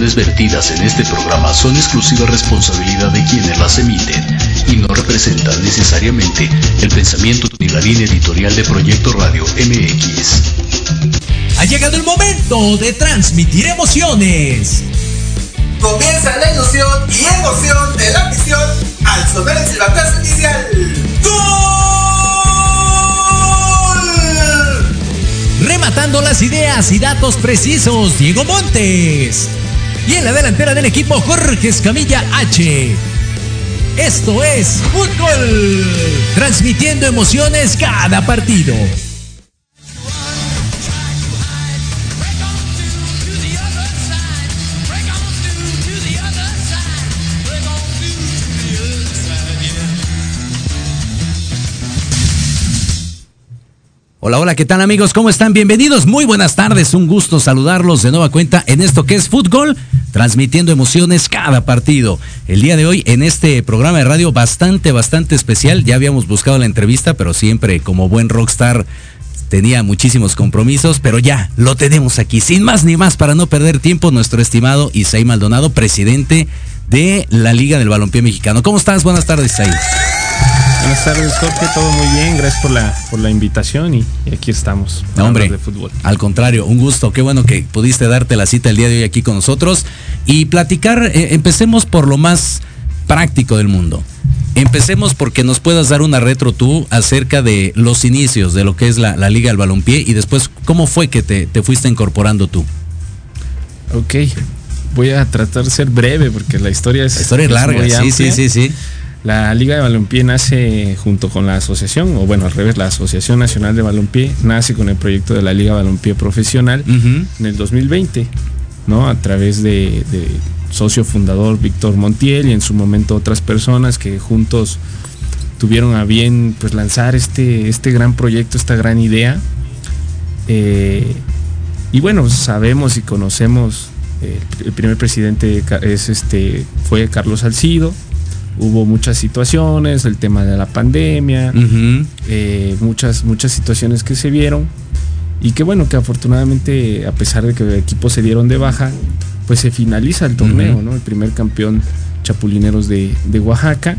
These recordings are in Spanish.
Las vertidas en este programa son exclusiva responsabilidad de quienes las emiten y no representan necesariamente el pensamiento ni la línea editorial de Proyecto Radio MX. Ha llegado el momento de transmitir emociones. Comienza la ilusión y emoción de la misión al sonar el silbatazo inicial. ¡Gol! Rematando las ideas y datos precisos, Diego Montes. Y en la delantera del equipo, Jorge Escamilla H. Esto es Fútbol, transmitiendo emociones cada partido. Hola, hola, ¿qué tal amigos? ¿Cómo están? Bienvenidos, muy buenas tardes, un gusto saludarlos de nueva cuenta en esto que es fútbol, transmitiendo emociones cada partido. El día de hoy en este programa de radio bastante, bastante especial, ya habíamos buscado la entrevista, pero siempre como buen rockstar tenía muchísimos compromisos, pero ya lo tenemos aquí, sin más ni más, para no perder tiempo, nuestro estimado Isaí Maldonado, presidente de la Liga del Balompié Mexicano. ¿Cómo estás? Buenas tardes, Isaí. Buenas tardes, Jorge. Todo muy bien. Gracias por la, por la invitación y, y aquí estamos. No, hombre, de fútbol. al contrario, un gusto. Qué bueno que pudiste darte la cita el día de hoy aquí con nosotros y platicar. Eh, empecemos por lo más práctico del mundo. Empecemos porque nos puedas dar una retro tú acerca de los inicios de lo que es la, la Liga del Balompié y después cómo fue que te, te fuiste incorporando tú. Ok, voy a tratar de ser breve porque la historia es. La historia es larga, sí, sí, sí, sí. La Liga de Balompié nace junto con la asociación, o bueno, al revés, la Asociación Nacional de Balompié nace con el proyecto de la Liga Balompié Profesional uh -huh. en el 2020, ¿no? A través de, de, socio fundador Víctor Montiel y en su momento otras personas que juntos tuvieron a bien pues lanzar este, este gran proyecto, esta gran idea. Eh, y bueno, sabemos y conocemos, eh, el primer presidente es este, fue Carlos Salcido, hubo muchas situaciones, el tema de la pandemia, uh -huh. eh, muchas, muchas situaciones que se vieron y que bueno, que afortunadamente a pesar de que el equipo se dieron de baja, pues se finaliza el torneo, uh -huh. ¿no? El primer campeón Chapulineros de, de, Oaxaca.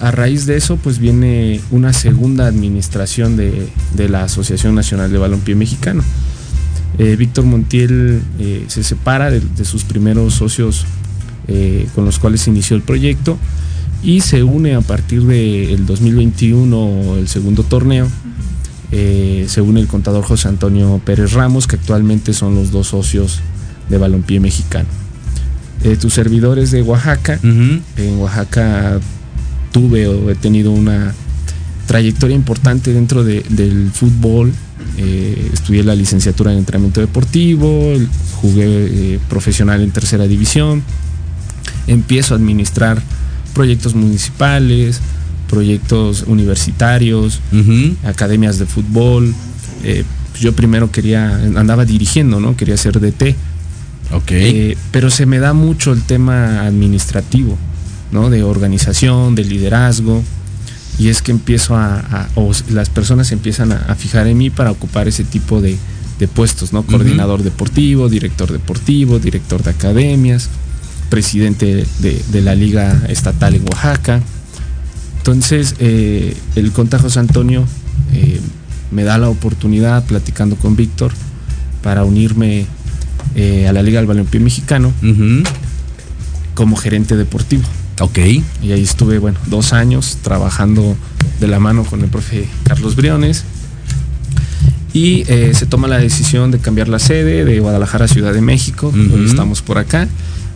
A raíz de eso, pues viene una segunda administración de, de la Asociación Nacional de Balompié Mexicano. Eh, Víctor Montiel eh, se separa de, de, sus primeros socios eh, con los cuales inició el proyecto y se une a partir del 2021 el segundo torneo. Eh, se une el contador José Antonio Pérez Ramos, que actualmente son los dos socios de Balompié Mexicano. Eh, tus servidores de Oaxaca, uh -huh. en Oaxaca tuve o he tenido una trayectoria importante dentro de, del fútbol. Eh, estudié la licenciatura en entrenamiento deportivo, jugué profesional en tercera división, empiezo a administrar proyectos municipales, proyectos universitarios, uh -huh. academias de fútbol. Eh, yo primero quería, andaba dirigiendo, ¿no? Quería ser DT. Ok. Eh, pero se me da mucho el tema administrativo, ¿no? De organización, de liderazgo. Y es que empiezo a, a o las personas empiezan a, a, fijar en mí para ocupar ese tipo de, de puestos, ¿no? Coordinador uh -huh. deportivo, director deportivo, director de academias presidente de, de, la Liga Estatal en Oaxaca. Entonces, eh, el Conta José Antonio eh, me da la oportunidad, platicando con Víctor, para unirme eh, a la Liga del Balompié Mexicano uh -huh. como gerente deportivo. Ok. Y ahí estuve, bueno, dos años trabajando de la mano con el profe Carlos Briones. Y eh, se toma la decisión de cambiar la sede de Guadalajara a Ciudad de México. Uh -huh. Hoy estamos por acá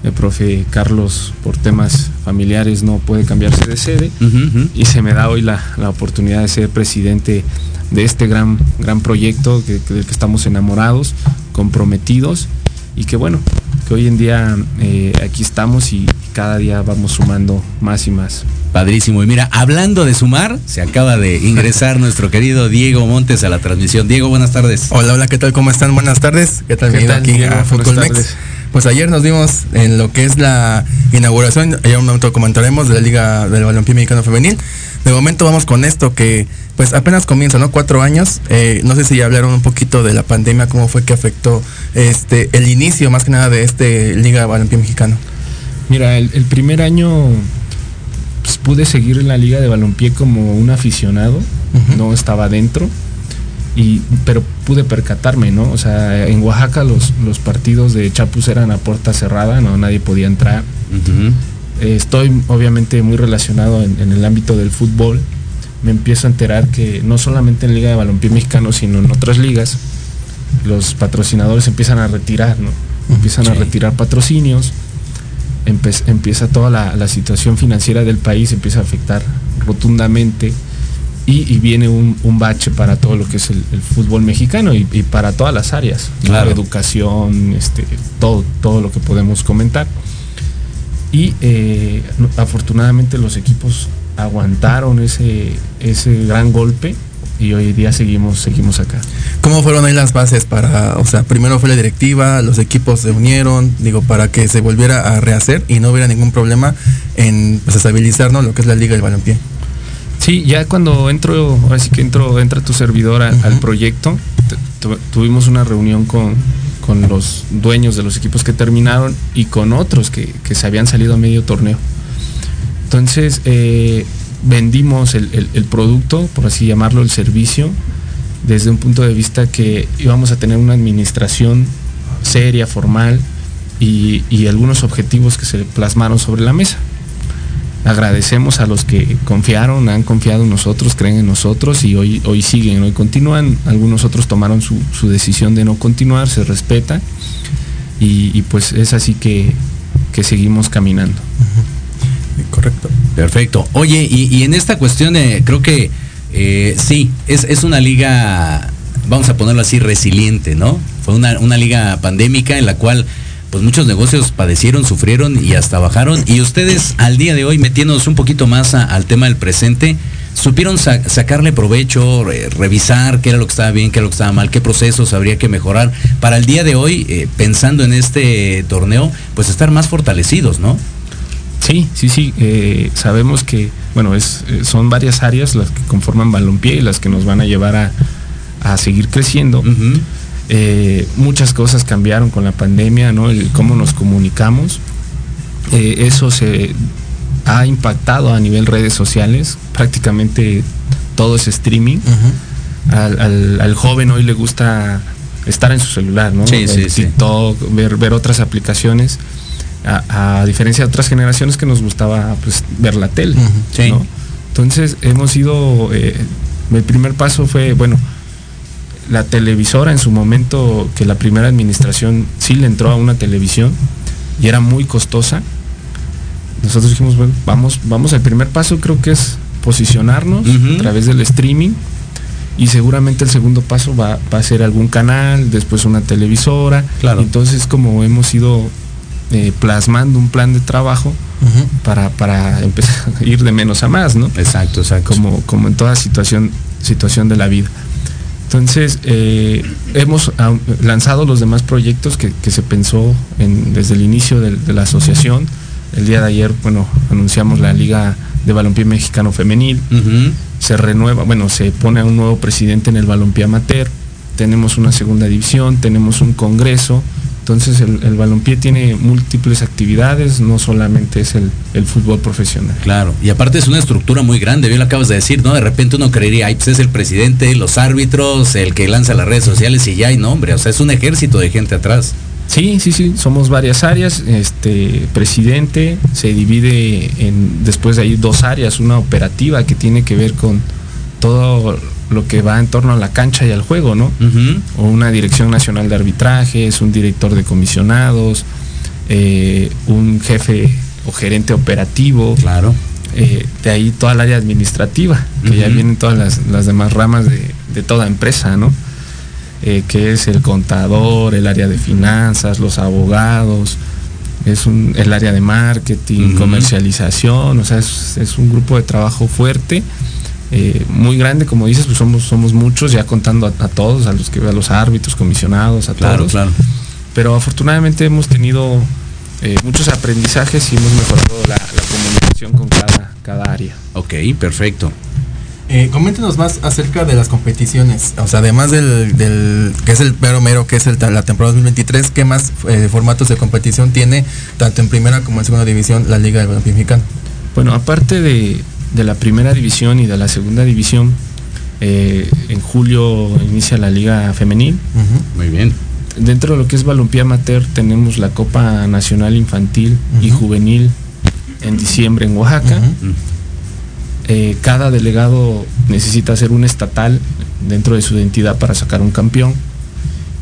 el profe Carlos por temas familiares no puede cambiarse de sede uh -huh. y se me da hoy la, la, oportunidad de ser presidente de este gran, gran proyecto que, que, del que estamos enamorados, comprometidos y que bueno, que hoy en día eh, aquí estamos y cada día vamos sumando más y más. Padrísimo. Y mira, hablando de sumar, se acaba de ingresar nuestro querido Diego Montes a la transmisión. Diego, buenas tardes. Hola, hola, ¿qué tal? ¿Cómo están? Buenas tardes. ¿Qué tal? ¿Qué tal aquí Diego? a Fútbol Mex. Pues ayer nos vimos en lo que es la inauguración, ya un momento comentaremos de la Liga del Balompié Mexicano Femenil. De momento vamos con esto que pues apenas comienza, ¿no? Cuatro años. Eh, no sé si ya hablaron un poquito de la pandemia, cómo fue que afectó este el inicio más que nada de este Liga Balompié Mexicano. Mira, el, primer año pues, pude seguir en la Liga de Balompié como un aficionado, no estaba dentro. Y, pero pude percatarme, ¿no? O sea, en Oaxaca los, los partidos de Chapus eran a puerta cerrada, no nadie podía entrar. estoy obviamente muy relacionado en, el ámbito del fútbol. Me empiezo a enterar que no solamente en Liga de Balompié Mexicano, sino en otras ligas, los patrocinadores empiezan a retirar, ¿no? Empiezan a retirar patrocinios, empieza toda la, situación financiera del país, empieza a afectar rotundamente y, viene un, bache para todo lo que es el, fútbol mexicano y, para todas las áreas, la educación, este, todo, todo lo que podemos comentar. Y eh, afortunadamente los equipos aguantaron ese, ese gran golpe y hoy día seguimos, seguimos acá. ¿Cómo fueron ahí las bases para, o sea, primero fue la directiva, los equipos se unieron, digo, para que se volviera a rehacer y no hubiera ningún problema en pues, estabilizar lo que es la Liga del Balompié? Sí, ya cuando entro, así que entro, entra tu servidor al proyecto, tuvimos una reunión con, los dueños de los equipos que terminaron y con otros que, se habían salido a medio torneo. Entonces, eh, vendimos el, producto, por así llamarlo, el servicio, desde un punto de vista que íbamos a tener una administración seria, formal y, algunos objetivos que se plasmaron sobre la mesa. Agradecemos a los que confiaron, han confiado en nosotros, creen en nosotros y hoy, hoy siguen, hoy continúan. Algunos otros tomaron su, decisión de no continuar, se respeta y, pues es así que, seguimos caminando. Correcto. Perfecto. Oye, y, en esta cuestión eh, creo que eh, sí, es, una liga, vamos a ponerlo así, resiliente, ¿no? Fue una, liga pandémica en la cual pues muchos negocios padecieron, sufrieron y hasta bajaron. Y ustedes al día de hoy, metiéndonos un poquito más al tema del presente, supieron sacarle provecho, revisar qué era lo que estaba bien, qué era lo que estaba mal, qué procesos habría que mejorar para el día de hoy, eh, pensando en este torneo, pues estar más fortalecidos, ¿no? Sí, sí, sí. Eh, sabemos que, bueno, es, eh, son varias áreas las que conforman balompié y las que nos van a llevar a, seguir creciendo. Eh, muchas cosas cambiaron con la pandemia, ¿no? El cómo nos comunicamos. eso se ha impactado a nivel redes sociales. Prácticamente todo es streaming. al, joven hoy le gusta estar en su celular, ¿no? Sí, sí, TikTok, ver, ver otras aplicaciones a, diferencia de otras generaciones que nos gustaba pues, ver la tele. Entonces hemos ido, eh, el primer paso fue, bueno, la televisora en su momento, que la primera administración sí le entró a una televisión y era muy costosa. Nosotros dijimos, bueno, vamos, vamos, el primer paso creo que es posicionarnos a través del streaming y seguramente el segundo paso va, a ser algún canal, después una televisora. Claro. Entonces como hemos ido eh, plasmando un plan de trabajo para, para empezar a ir de menos a más, ¿no? Exacto, exacto. Como, como en toda situación, situación de la vida. Entonces, eh, hemos lanzado los demás proyectos que, se pensó en, desde el inicio de, la asociación. El día de ayer, bueno, anunciamos la Liga de Balompié Mexicano Femenil. Se renueva, bueno, se pone a un nuevo presidente en el balompié amateur. Tenemos una segunda división, tenemos un congreso entonces el, el, balompié tiene múltiples actividades, no solamente es el, fútbol profesional. Claro, y aparte es una estructura muy grande, bien lo acabas de decir, ¿no? De repente uno creería, ay, pues es el presidente, los árbitros, el que lanza las redes sociales y ya hay nombre, o sea, es un ejército de gente atrás. Sí, sí, sí, somos varias áreas. Este presidente se divide en después de ahí dos áreas, una operativa que tiene que ver con todo lo que va en torno a la cancha y al juego, ¿no? O una dirección nacional de arbitrajes, un director de comisionados, eh, un jefe o gerente operativo. Claro. Eh, de ahí toda el área administrativa, que ya vienen todas las, demás ramas de, toda empresa, ¿no? Eh, que es el contador, el área de finanzas, los abogados, es un, el área de marketing, comercialización, o sea, es, es, un grupo de trabajo fuerte eh, muy grande, como dices, pues somos, somos muchos, ya contando a, todos, a los que a los árbitros, comisionados, a todos. Claro. Pero afortunadamente hemos tenido eh, muchos aprendizajes y hemos mejorado la, comunicación con cada, cada área. Ok, perfecto. Eh, coméntenos más acerca de las competiciones. O sea, además del, del que es el mero mero, que es el, la temporada 2023, ¿qué más eh, formatos de competición tiene tanto en primera como en segunda división la Liga del Mexicano? Bueno, aparte de, de la primera división y de la segunda división, eh, en julio inicia la Liga Femenil. Muy bien. Dentro de lo que es balompié amateur tenemos la Copa Nacional Infantil y. Juvenil en diciembre en Oaxaca. Eh, cada delegado necesita hacer un estatal dentro de su identidad para sacar un campeón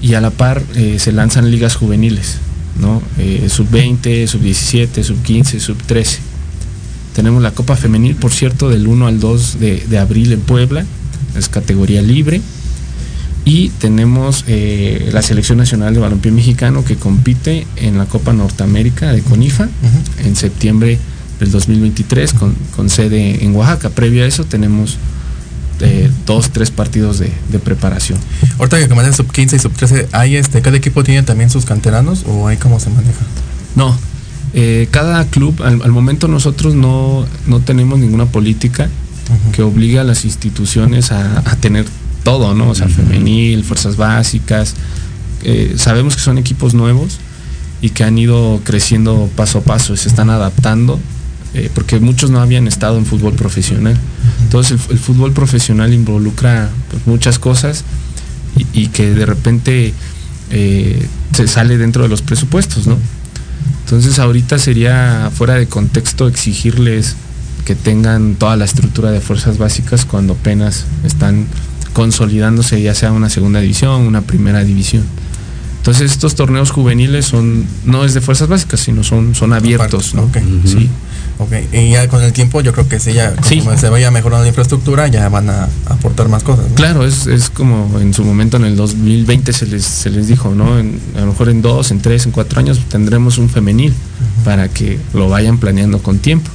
y a la par eh, se lanzan ligas juveniles, ¿no? Sub 20, sub 17, sub 15, sub 13. Tenemos la Copa Femenil, por cierto, del 1 al 2 de, de abril en Puebla, es categoría libre. Y tenemos eh, la Selección Nacional de Balompié Mexicano que compite en la Copa Norteamérica de CONIFA en septiembre del 2023 con, con sede en Oaxaca. Previo a eso tenemos eh, dos, tres partidos de, de preparación. Ahorita que comentan sub 15 y sub 13, ¿hay este, cada equipo tiene también sus canteranos o hay cómo se maneja? No, eh, cada club, al, al momento nosotros no, no tenemos ninguna política que obligue a las instituciones a, a tener todo, ¿no? O sea, femenil, fuerzas básicas. Eh, sabemos que son equipos nuevos y que han ido creciendo paso a paso, se están adaptando, eh, porque muchos no habían estado en fútbol profesional. Entonces el, el fútbol profesional involucra pues, muchas cosas y, y que de repente se sale dentro de los presupuestos, ¿no? Entonces ahorita sería fuera de contexto exigirles que tengan toda la estructura de fuerzas básicas cuando apenas están consolidándose ya sea una segunda división, una primera división. Entonces estos torneos juveniles son no es de fuerzas básicas, sino son son abiertos, ¿no? Ok. Sí. Ok, y ya con el tiempo yo creo que sí, ya Sí. se vaya mejorando la infraestructura, ya van a aportar más cosas. ¿no? Claro, es, es como en su momento en el 2020 se les, se les dijo, ¿no? En- a lo mejor en dos, en tres, en cuatro años tendremos un femenil para que lo vayan planeando con tiempo.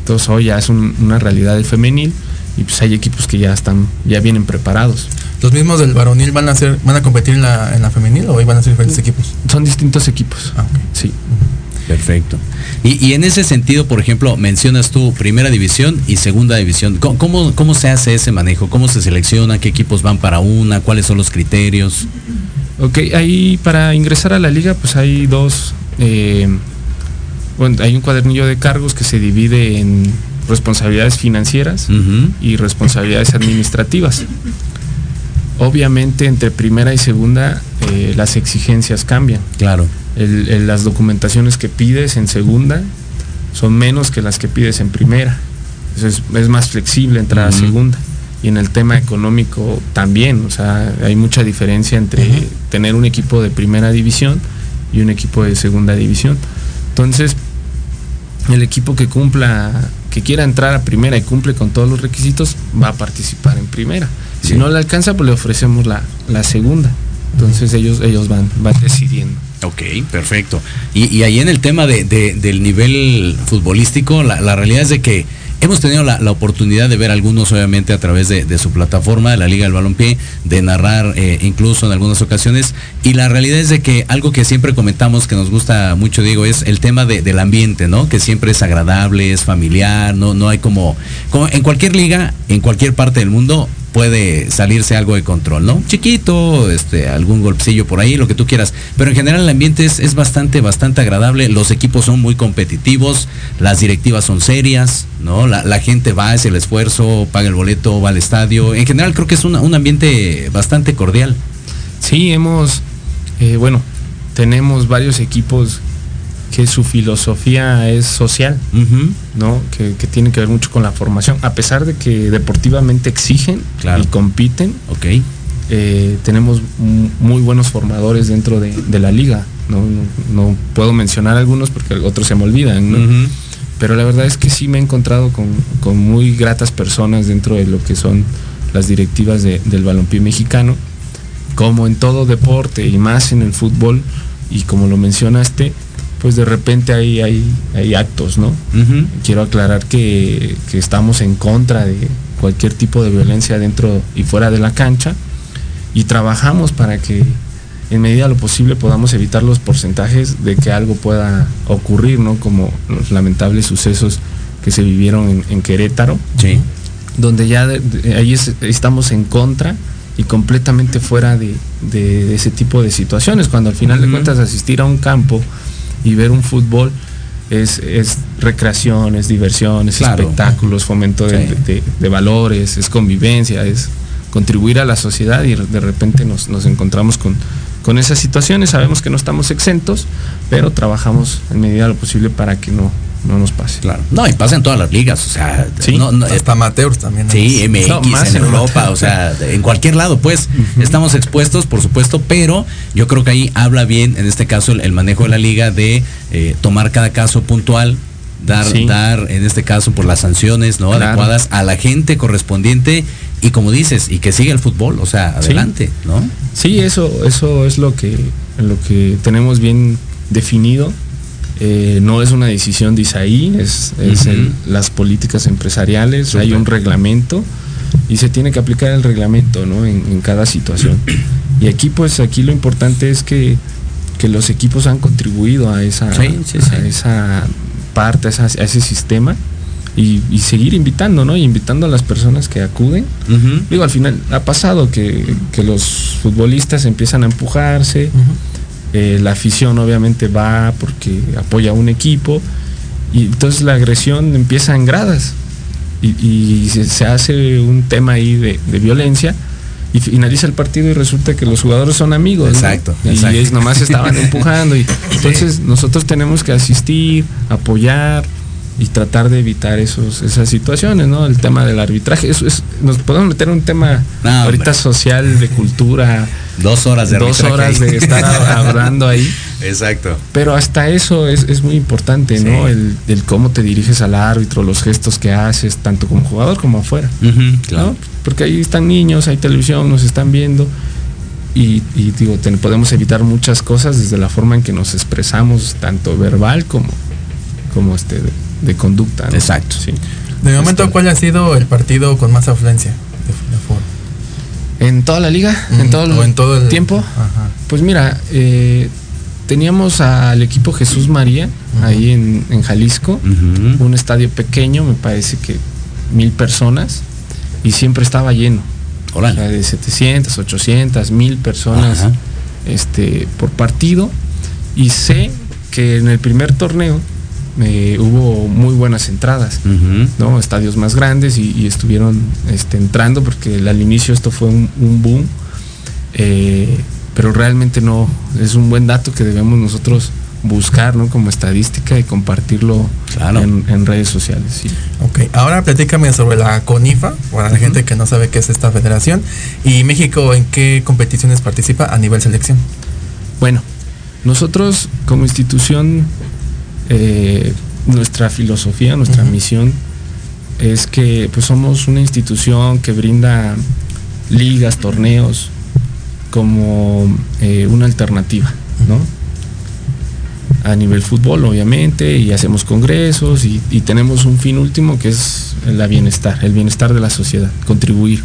Entonces hoy ya es un- una realidad el femenil y pues hay equipos que ya están, ya vienen preparados. ¿Los mismos del varonil van a ser, van a competir en la, en la femenil o van a ser diferentes equipos? Son distintos equipos. Ah. Sí. Perfecto. Y, y en ese sentido, por ejemplo, mencionas tú primera división y segunda división. ¿Cómo, cómo, cómo se hace ese manejo? ¿Cómo se selecciona? ¿Qué equipos van para una? ¿Cuáles son los criterios? Ok, ahí para ingresar a la liga pues hay dos, eh, bueno, hay un cuadernillo de cargos que se divide en responsabilidades financieras y responsabilidades administrativas. Obviamente entre primera y segunda eh, las exigencias cambian. Claro. El- el- las documentaciones que pides en segunda son menos que las que pides en primera. Es, es más flexible entrar a segunda. Y en el tema económico también, o sea, hay mucha diferencia entre tener un equipo de primera división y un equipo de segunda división. Entonces, el equipo que cumpla, que quiera entrar a primera y cumple con todos los requisitos, va a participar en primera. Si Sí. no le alcanza, pues le ofrecemos la, la segunda. Entonces ellos, ellos van, van decidiendo. Ok, perfecto. Y, ahí en el tema de, de- del nivel futbolístico, la, realidad es de que hemos tenido la, oportunidad de ver algunos, obviamente, a través de, su plataforma, de la Liga del Balompié, de narrar eh, incluso en algunas ocasiones. Y la realidad es de que algo que siempre comentamos que nos gusta mucho, Diego, es el tema de- del ambiente, ¿no? Que siempre es agradable, es familiar, no, no hay como, como en cualquier liga, en cualquier parte del mundo, puede salirse algo de control, ¿no? Chiquito, este, algún golpecillo por ahí, lo que tú quieras. Pero en general el ambiente es, es bastante, bastante agradable. Los equipos son muy competitivos, las directivas son serias, ¿no? La, gente va, hace el esfuerzo, paga el boleto, va al estadio. En general creo que es un ambiente bastante cordial. Sí, hemos, eh, bueno, tenemos varios equipos que su filosofía es social. ¿no? Que, que tiene que ver mucho con la formación. A pesar de que deportivamente exigen Claro. y compiten, Ok. eh, tenemos mu- muy buenos formadores dentro de, de la liga. ¿no? No, no puedo mencionar algunos porque otros se me olvidan, ¿no? Pero la verdad es que sí me he encontrado con, con muy gratas personas dentro de lo que son las directivas de- del balompié mexicano. Como en todo deporte y más en el fútbol, y como lo mencionaste, pues de repente hay, hay, hay actos, ¿no? Quiero aclarar que, que estamos en contra de cualquier tipo de violencia dentro y fuera de la cancha y trabajamos para que en medida de lo posible podamos evitar los porcentajes de que algo pueda ocurrir, ¿no? Como los lamentables sucesos que se vivieron en, en Querétaro. Sí. donde ya ahí estamos en contra y completamente fuera de, ese tipo de situaciones, cuando al final de cuentas asistir a un campo y ver un fútbol es, recreación, es diversión, es espectáculos, fomento de, valores, es convivencia, es contribuir a la sociedad y de repente nos, encontramos con, con esas situaciones. Sabemos que no estamos exentos, pero trabajamos en medida de lo posible para que no, no nos pase. Claro. No, y pasa en todas las ligas, o sea, no, hasta amateurs también. Sí, MX, en Europa, o sea, en cualquier lado, pues, estamos expuestos, por supuesto, pero yo creo que ahí habla bien, en este caso, el, manejo de la liga de eh, tomar cada caso puntual, dar, dar, en este caso, por las sanciones no adecuadas a la gente correspondiente y como dices, y que siga el fútbol, o sea, adelante, ¿no? Sí, eso, eso es lo que, lo que tenemos bien definido eh, no es una decisión de Isaí, es, las políticas empresariales, hay un reglamento y se tiene que aplicar el reglamento en, cada situación. Y aquí pues aquí lo importante es que, los equipos han contribuido a esa, esa parte, a, ese sistema. Y, seguir invitando, ¿no? Y invitando a las personas que acuden. Digo, al final ha pasado que, los futbolistas empiezan a empujarse, eh, la afición obviamente va porque apoya a un equipo y entonces la agresión empieza en gradas y, se, hace un tema ahí de, violencia y finaliza el partido y resulta que los jugadores son amigos. Exacto. Y es, nomás estaban empujando. Y, entonces nosotros tenemos que asistir, apoyar y tratar de evitar esos, esas situaciones, ¿no? El tema del arbitraje. Eso es, nos podemos meter en un tema ahorita social, de cultura, Dos horas de Dos horas de estar hablando ahí. Exacto. Pero hasta eso es, muy importante, ¿no? El, cómo te diriges al árbitro, los gestos que haces, tanto como jugador como afuera. claro. Porque ahí están niños, hay televisión, nos están viendo. Y, digo, podemos evitar muchas cosas desde la forma en que nos expresamos, tanto verbal como, como este, de, conducta. Exacto. Sí. De momento, ¿cuál ha sido el partido con más afluencia en toda la liga, en todo, el, todo el tiempo. Pues mira, eh, teníamos al equipo Jesús María ahí en, Jalisco, un estadio pequeño, me parece que mil personas, y siempre estaba lleno. O sea, de 700, 800, mil personas este, por partido. Y sé que en el primer torneo eh, hubo muy buenas entradas, ¿no? Estadios más grandes y, estuvieron este, entrando porque al inicio esto fue un, boom, eh, pero realmente no, es un buen dato que debemos nosotros buscar ¿no? como estadística y compartirlo en, redes sociales. Sí. Ok, ahora platícame sobre la CONIFA, para la gente que no sabe qué es esta federación, y México en qué competiciones participa a nivel selección. Bueno, nosotros como institución eh, nuestra filosofía, nuestra misión es que pues somos una institución que brinda ligas, torneos como eh, una alternativa, ¿no? A nivel fútbol, obviamente, y hacemos congresos y, tenemos un fin último que es el bienestar, el bienestar de la sociedad, contribuir.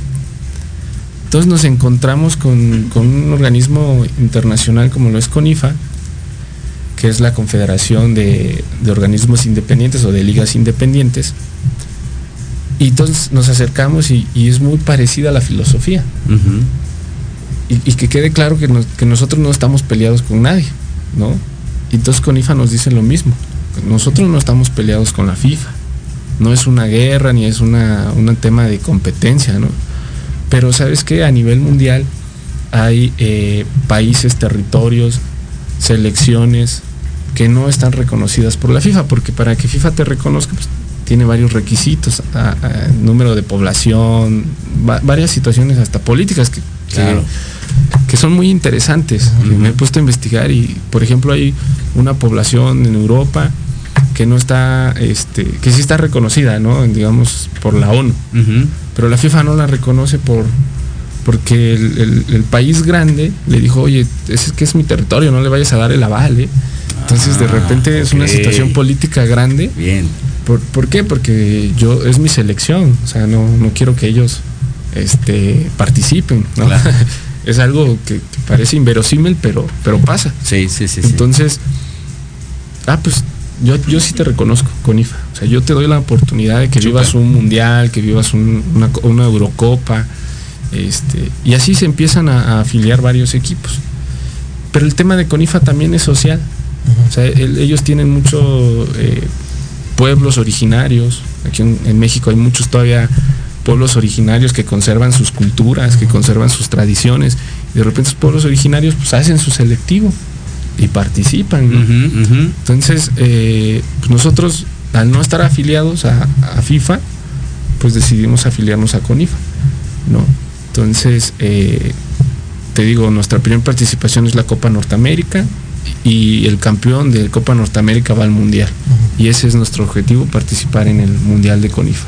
Entonces nos encontramos con, con un organismo internacional como lo es CONIFA, que es la Confederación de, Organismos Independientes o de Ligas Independientes. Y entonces nos acercamos y, es muy parecida a la filosofía. y, que quede claro que, nosotros no estamos peleados con nadie, ¿no? Y entonces con IFA nos dicen lo mismo. Nosotros no estamos peleados con la FIFA. No es una guerra ni es una, un tema de competencia, ¿no? Pero sabes que a nivel mundial hay eh, países, territorios, selecciones, que no están reconocidas por la FIFA, porque para que FIFA te reconozca, pues, tiene varios requisitos, número de población, varias situaciones hasta políticas que, que, son muy interesantes. Me he puesto a investigar y, por ejemplo, hay una población en Europa que no está, este, que sí está reconocida, ¿no? Digamos, por la ONU. Pero la FIFA no la reconoce por porque el, país grande le dijo, oye, es que es mi territorio, no le vayas a dar el aval, ¿eh? Entonces de repente es una situación política grande. Bien. ¿Por, qué? Porque yo es mi selección, o sea, no, quiero que ellos este, participen, es algo que, parece inverosímil, pero, pero pasa. Sí, sí, sí. Entonces, ah, pues yo, yo sí te reconozco con IFA. O sea, yo te doy la oportunidad de que vivas un mundial, que vivas una, una, Eurocopa. Este, y así se empiezan a, afiliar varios equipos. Pero el tema de Conifa también es social. O sea, ellos tienen muchos eh, pueblos originarios. Aquí en, México hay muchos todavía pueblos originarios que conservan sus culturas, que conservan sus tradiciones. Y de repente esos pueblos originarios pues hacen su selectivo y participan. Entonces, eh, pues nosotros, al no estar afiliados a, FIFA, pues decidimos afiliarnos a CONIFA. ¿no? Entonces, eh, te digo, nuestra primera participación es la Copa Norteamérica y el campeón de Copa Norteamérica va al Mundial. Y ese es nuestro objetivo, participar en el Mundial de CONIFA.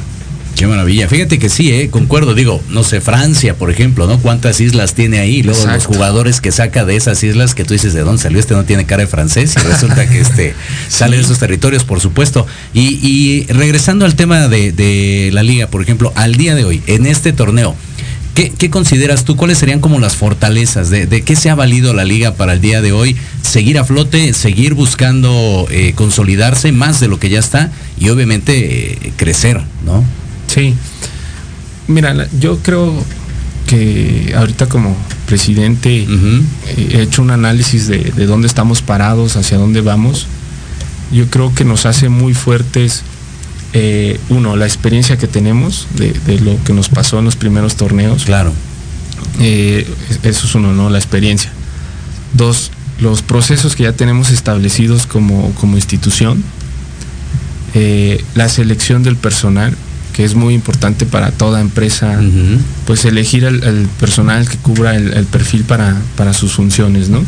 Qué maravilla. Fíjate que sí, ¿eh? concuerdo. Digo, no sé, Francia, por ejemplo, ¿no? ¿Cuántas islas tiene ahí? Luego los jugadores que saca de esas islas que tú dices, ¿de dónde salió? Este no tiene cara de francés y resulta que este sale de esos territorios, por supuesto. Y, regresando al tema de, la liga, por ejemplo, al día de hoy, en este torneo, ¿Qué, consideras tú? ¿Cuáles serían como las fortalezas? De, qué se ha valido la liga para el día de hoy? ¿Seguir a flote? ¿Seguir buscando eh, consolidarse más de lo que ya está? Y obviamente eh, crecer, ¿no? Sí. Mira, yo creo que ahorita como presidente he hecho un análisis de, dónde estamos parados, hacia dónde vamos. Yo creo que nos hace muy fuertes, eh, uno, la experiencia que tenemos de, lo que nos pasó en los primeros torneos. Claro. Eh, eso es uno, ¿no? La experiencia. Dos, los procesos que ya tenemos establecidos como, como institución. Eh, la selección del personal que es muy importante para toda empresa, pues elegir el, personal que cubra el, perfil para, sus funciones, ¿no?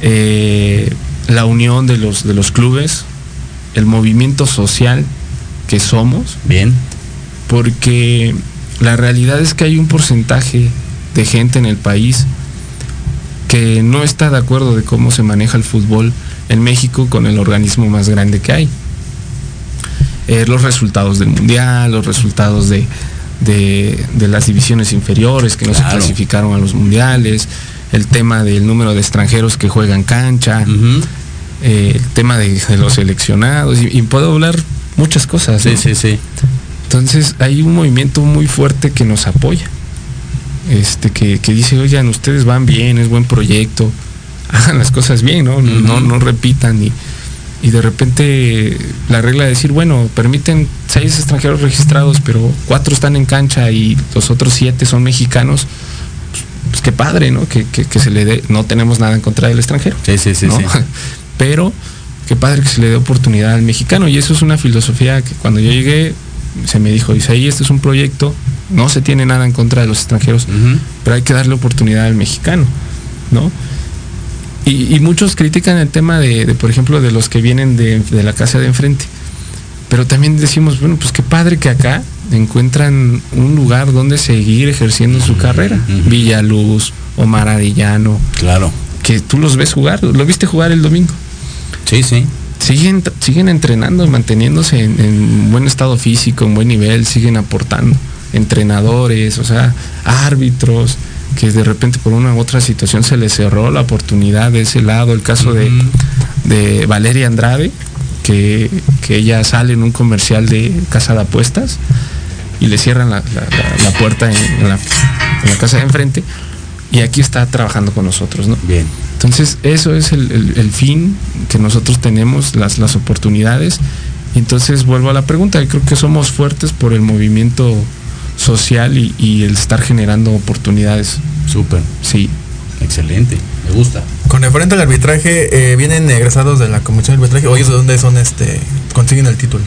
Eh, la unión de los, de los clubes, el movimiento social que somos. Bien. Porque la realidad es que hay un porcentaje de gente en el país que no está de acuerdo de cómo se maneja el fútbol en México con el organismo más grande que hay. Eh, los resultados del mundial, los resultados de, las divisiones inferiores que no se clasificaron a los mundiales, el tema del número de extranjeros que juegan cancha, eh, el tema de, los seleccionados, y, puedo hablar muchas cosas. Sí, sí, sí. Entonces hay un movimiento muy fuerte que nos apoya. Este, que, dice, oigan, ustedes van bien, es buen proyecto, hagan las cosas bien, ¿no? No, no repitan y y de repente la regla de decir, bueno, permiten seis extranjeros registrados, pero cuatro están en cancha y los otros siete son mexicanos, pues, qué padre, ¿no? Que, se le dé, no tenemos nada en contra del extranjero. Sí, sí, sí, sí. Pero qué padre que se le dé oportunidad al mexicano. Y eso es una filosofía que cuando yo llegué se me dijo, dice, ahí este es un proyecto, no se tiene nada en contra de los extranjeros, pero hay que darle oportunidad al mexicano, ¿no? Y, muchos critican el tema de, por ejemplo, de los que vienen de, la casa de enfrente. Pero también decimos, bueno, pues qué padre que acá encuentran un lugar donde seguir ejerciendo su carrera. Villaluz, Omar Arellano. Claro. Que tú los ves jugar, lo viste jugar el domingo. Sí, sí. Siguen, siguen entrenando, manteniéndose en, en buen estado físico, en buen nivel, siguen aportando. Entrenadores, o sea, árbitros, que de repente por una u otra situación se le cerró la oportunidad de ese lado. El caso de, Valeria Andrade, que, ella sale en un comercial de casa de apuestas y le cierran la, puerta en, la, casa de enfrente y aquí está trabajando con nosotros, ¿no? Bien. Entonces, eso es el, fin que nosotros tenemos, las, las oportunidades. Entonces, vuelvo a la pregunta, creo que somos fuertes por el movimiento social y, el estar generando oportunidades. Súper. Sí. Excelente, me gusta. Con referente al arbitraje, eh, ¿vienen egresados de la Comisión de Arbitraje o de dónde son, este, consiguen el título?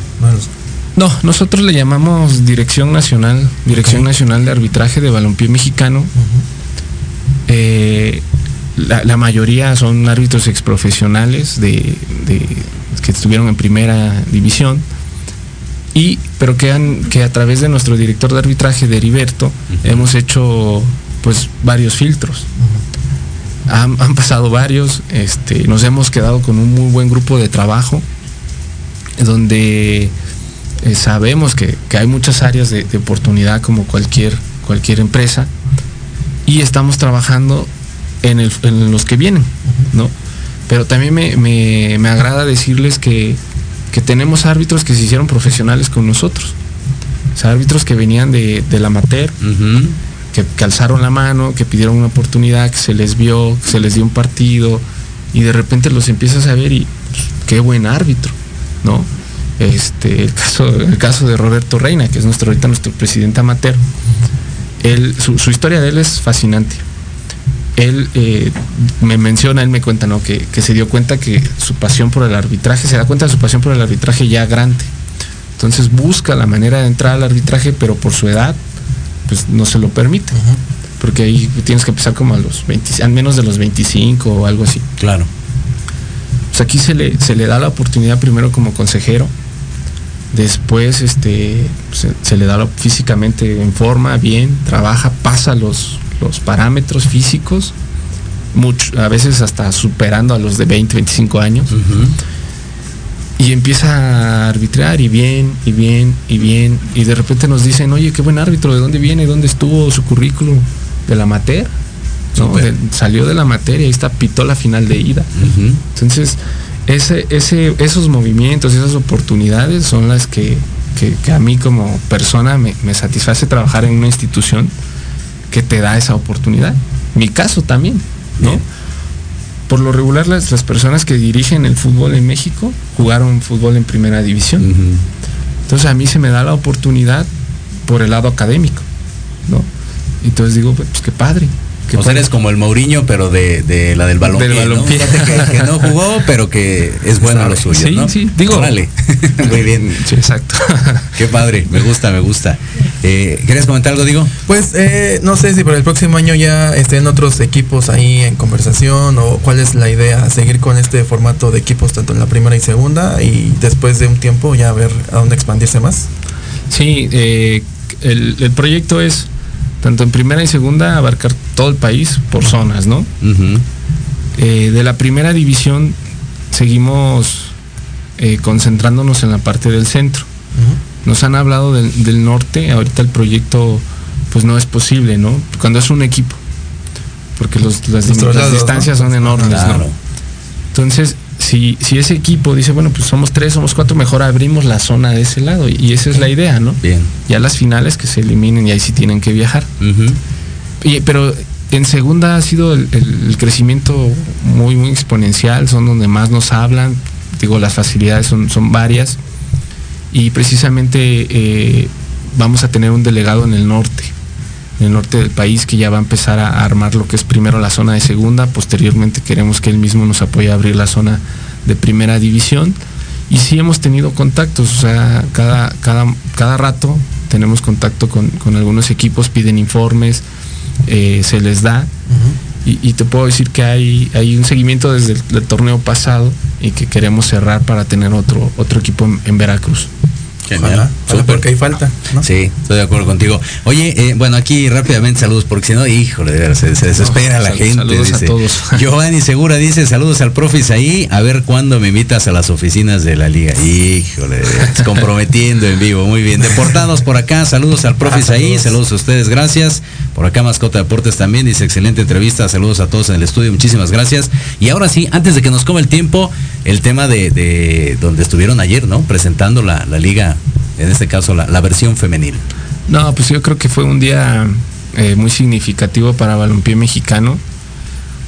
No, nosotros le llamamos Dirección Nacional, Dirección Nacional de Arbitraje de Balompié Mexicano. Eh, la, mayoría son árbitros exprofesionales de, de, que estuvieron en primera división y pero que, han, que a través de nuestro director de arbitraje, de Heriberto, hemos hecho pues varios filtros. han, pasado varios, este, nos hemos quedado con un muy buen grupo de trabajo, donde eh, sabemos que, hay muchas áreas de, oportunidad como cualquier, cualquier empresa, y estamos trabajando en, el, en los que vienen, ¿no? Pero también me, me- me agrada decirles que, que tenemos árbitros que se hicieron profesionales con nosotros. O sea, árbitros que venían de, del amateur, que, que alzaron la mano, que pidieron una oportunidad, que se les vio, que se les dio un partido, y de repente los empiezas a ver y pues, qué buen árbitro, ¿no? Este, el caso, el caso de Roberto Reina, que es nuestro ahorita nuestro presidente amateur. Él, su, su historia de él es fascinante. Él eh, me menciona, él me cuenta, ¿no? Que, que se dio cuenta que su pasión por el arbitraje, se da cuenta de su pasión por el arbitraje ya grande. Entonces busca la manera de entrar al arbitraje, pero por su edad, pues no se lo permite. Porque ahí tienes que empezar como a los 20, al menos de los 25 o algo así. Claro. Pues aquí se le, se le da la oportunidad primero como consejero, después este, se, se le da físicamente en forma, bien, trabaja, pasa los, los parámetros físicos, mucho, a veces hasta superando a los de 20, 25 años, y empieza a arbitrar y bien, y bien, y bien, y de repente nos dicen, oye, qué buen árbitro, ¿de dónde viene? ¿Dónde estuvo su currículum? ¿Del amateur? ¿No? Súper. Del- salió de la materia y está, pitó la final de ida. Entonces, ese, ese, esos movimientos, esas oportunidades son las que, que- que a mí como persona me, me satisface trabajar en una institución que te da esa oportunidad. Mi caso también, ¿no? Bien. Por lo regular, las, las personas que dirigen el fútbol en México jugaron fútbol en primera división. Entonces a mí se me da la oportunidad por el lado académico, ¿no? Entonces digo, pues qué padre. Qué O sea, eres como el Mourinho, pero de, de la del balompié, Del ¿no? balompié. Que, que no jugó, pero que es bueno a lo suyo, Sí, ¿no? sí, digo- Órale. Muy bien. Sí, exacto. Qué padre, me gusta, me gusta. Eh, ¿Querías comentar algo, Digo? Pues eh, no sé si para el próximo año ya estén otros equipos ahí en conversación o cuál es la idea, seguir con este formato de equipos tanto en la primera y segunda y después de un tiempo ya ver a dónde expandirse más. Sí, eh, el, el proyecto es tanto en primera y segunda abarcar todo el país por zonas, ¿no? Eh, de la primera división seguimos eh, concentrándonos en la parte del centro. Nos han hablado del, del norte, ahorita el proyecto pues no es posible, ¿no? Cuando es un equipo, porque los- las, distancias ¿no? son enormes, ¿no? Claro. Entonces, si, si ese equipo dice, bueno, pues somos tres, somos cuatro, mejor abrimos la zona de ese lado. Y esa es la idea, ¿no? Bien. Ya las finales que se eliminen y ahí sí tienen que viajar. Y- pero en segunda ha sido el crecimiento muy, muy exponencial, son donde más nos hablan, digo, las facilidades son, son varias. Y precisamente eh, vamos a tener un delegado en el norte, en el norte del país, que ya va a empezar a armar lo que es primero la zona de segunda, posteriormente queremos que él mismo nos apoye a abrir la zona de primera división. Y sí hemos tenido contactos, o sea, cada, cada, cada rato tenemos contacto con, con algunos equipos, piden informes, eh, se les da. Y, y te puedo decir que hay, hay un seguimiento desde el, torneo pasado y que queremos cerrar para tener otro, otro equipo en, en Veracruz. Genial. Ojalá, porque hay falta, ¿no? Sí, estoy de acuerdo contigo. Oye, eh, bueno, aquí rápidamente saludos, porque si no, híjole, de veras, se, se desespera No, la gente. saludos a todos. Giovanni Segura dice, saludos al profis ahí, a ver cuándo me invitas a las oficinas de la liga. Híjole, de veras, comprometiendo en vivo, muy bien. Deportados por acá, saludos al profis Ah, ahí, saludos. saludos a ustedes, gracias. Por acá Mascota Deportes también dice, excelente entrevista, saludos a todos en el estudio, muchísimas gracias. Y ahora sí, antes de que nos coma el tiempo, el tema de, de donde estuvieron ayer, ¿no? Presentando la, la liga, en este caso la, la versión femenil. No, pues yo creo que fue un día eh, muy significativo para balompié mexicano.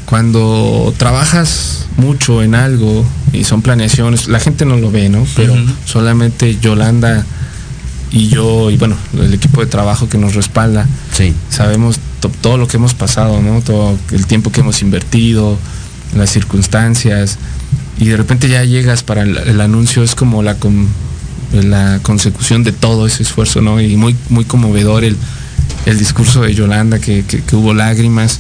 Cuando trabajas mucho en algo y son planeaciones, la gente no lo ve, ¿no? Pero solamente Yolanda y yo, y bueno, el equipo de trabajo que nos respalda, Sí. sabemos to- todo lo que hemos pasado, ¿no? Todo el tiempo que hemos invertido, las circunstancias, y de repente ya llegas para el, el anuncio, es como la, con- la consecución de todo ese esfuerzo, ¿no? Y muy, muy conmovedor el, el discurso de Yolanda, que, que- que hubo lágrimas,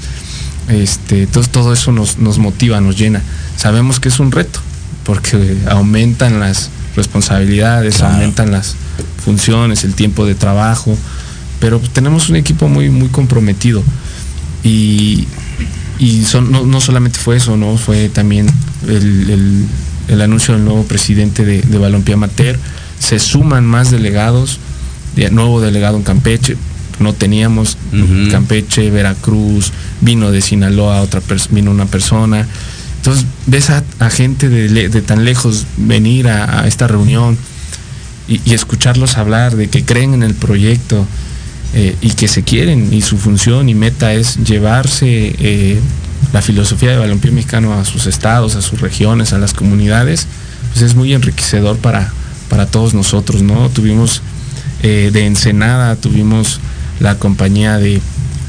este, todo, todo eso nos, nos motiva, nos llena. Sabemos que es un reto, porque aumentan las responsabilidades, Claro. aumentan las funciones, el tiempo de trabajo, pero pues, tenemos un equipo muy, muy comprometido. Y, y son, no, no solamente fue eso, ¿no? Fue también el, el- el anuncio del nuevo presidente de, de Balompié Amateur. Se suman más delegados, de, nuevo delegado en Campeche, no teníamos. Campeche, Veracruz, vino de Sinaloa, otra vino una persona. Entonces ves a, a gente de, tan lejos venir a, a esta reunión y, y escucharlos hablar de que creen en el proyecto eh, y que se quieren y su función y meta es llevarse eh, la filosofía de balompié mexicano a sus estados, a sus regiones, a las comunidades, pues es muy enriquecedor para, para todos nosotros, ¿no? Tuvimos eh, de Ensenada, tuvimos la compañía de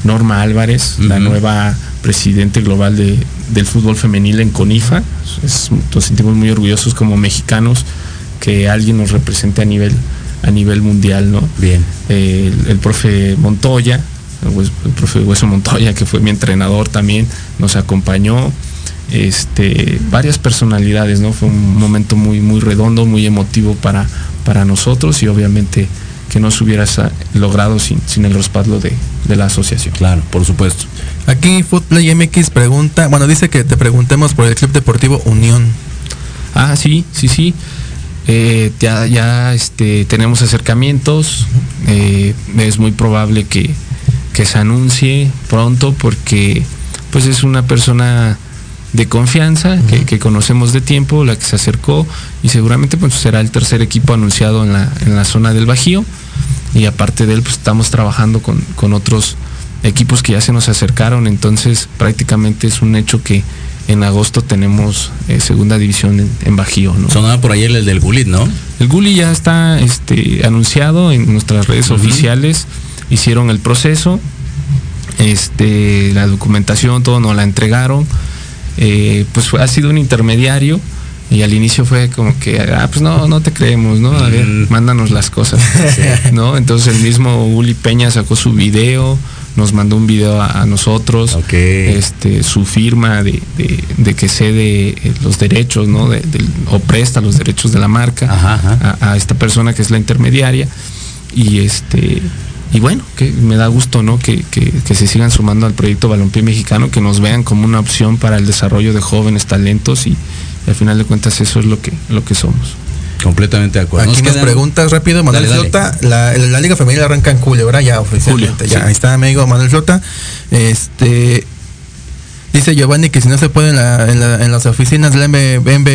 Norma Álvarez, la nueva presidente global de- del fútbol femenil en CONIFA. Es- nos sentimos muy orgullosos como mexicanos que alguien nos represente a nivel, a nivel mundial, ¿no? Bien. Eh, el, el profe Montoya, el profe Hueso Montoya, que fue mi entrenador también, nos acompañó. Este, varias personalidades, ¿no? Fue un momento muy, muy redondo, muy emotivo para, para nosotros y obviamente que no se hubiera logrado sin, sin el respaldo de, de la asociación. Claro, por supuesto. Aquí Footplay MX pregunta, bueno, dice que te preguntemos por el Club Deportivo Unión. Ah, sí, sí, sí. Eh, ya ya este, tenemos acercamientos. eh, es muy probable que, que se anuncie pronto porque pues es una persona de confianza que, que conocemos de tiempo, la que se acercó y seguramente pues será el tercer equipo anunciado en la, en la zona del Bajío y aparte de él pues estamos trabajando con, con otros equipos que ya se nos acercaron, entonces prácticamente es un hecho que en agosto tenemos eh, segunda división en, en Bajío. ¿no? Sonaba por ayer el del Gulit, ¿no? El Guli ya está este, anunciado en nuestras redes oficiales, hicieron el proceso, este, la documentación, todo nos la entregaron, eh, pues ha sido un intermediario y al inicio fue como que, ah, pues no, no te creemos, ¿no? A ver, Mm. mándanos las cosas, ¿no? Entonces el mismo Uli Peña sacó su video, nos mandó un video a, a nosotros, Ok. este, su firma de, de- de que cede eh, los derechos, ¿no? De- o presta los derechos de la marca Ajá, ajá. A, a esta persona que es la intermediaria. Y este y bueno, que me da gusto, ¿no? Que, que- que se sigan sumando al proyecto Balompié Mexicano, que nos vean como una opción para el desarrollo de jóvenes talentos y, y al final de cuentas eso es lo que, lo que somos. Completamente de acuerdo. Aquí nos preguntas rápido, Manuel Dale, dale. Flota. La, la Liga Femenil arranca en julio, ¿verdad? Ya oficialmente. Julio, ya, sí. ahí está, amigo Manuel Flota. Este. Dice Giovanni que si no se puede en, la- en la- en las oficinas de la MB,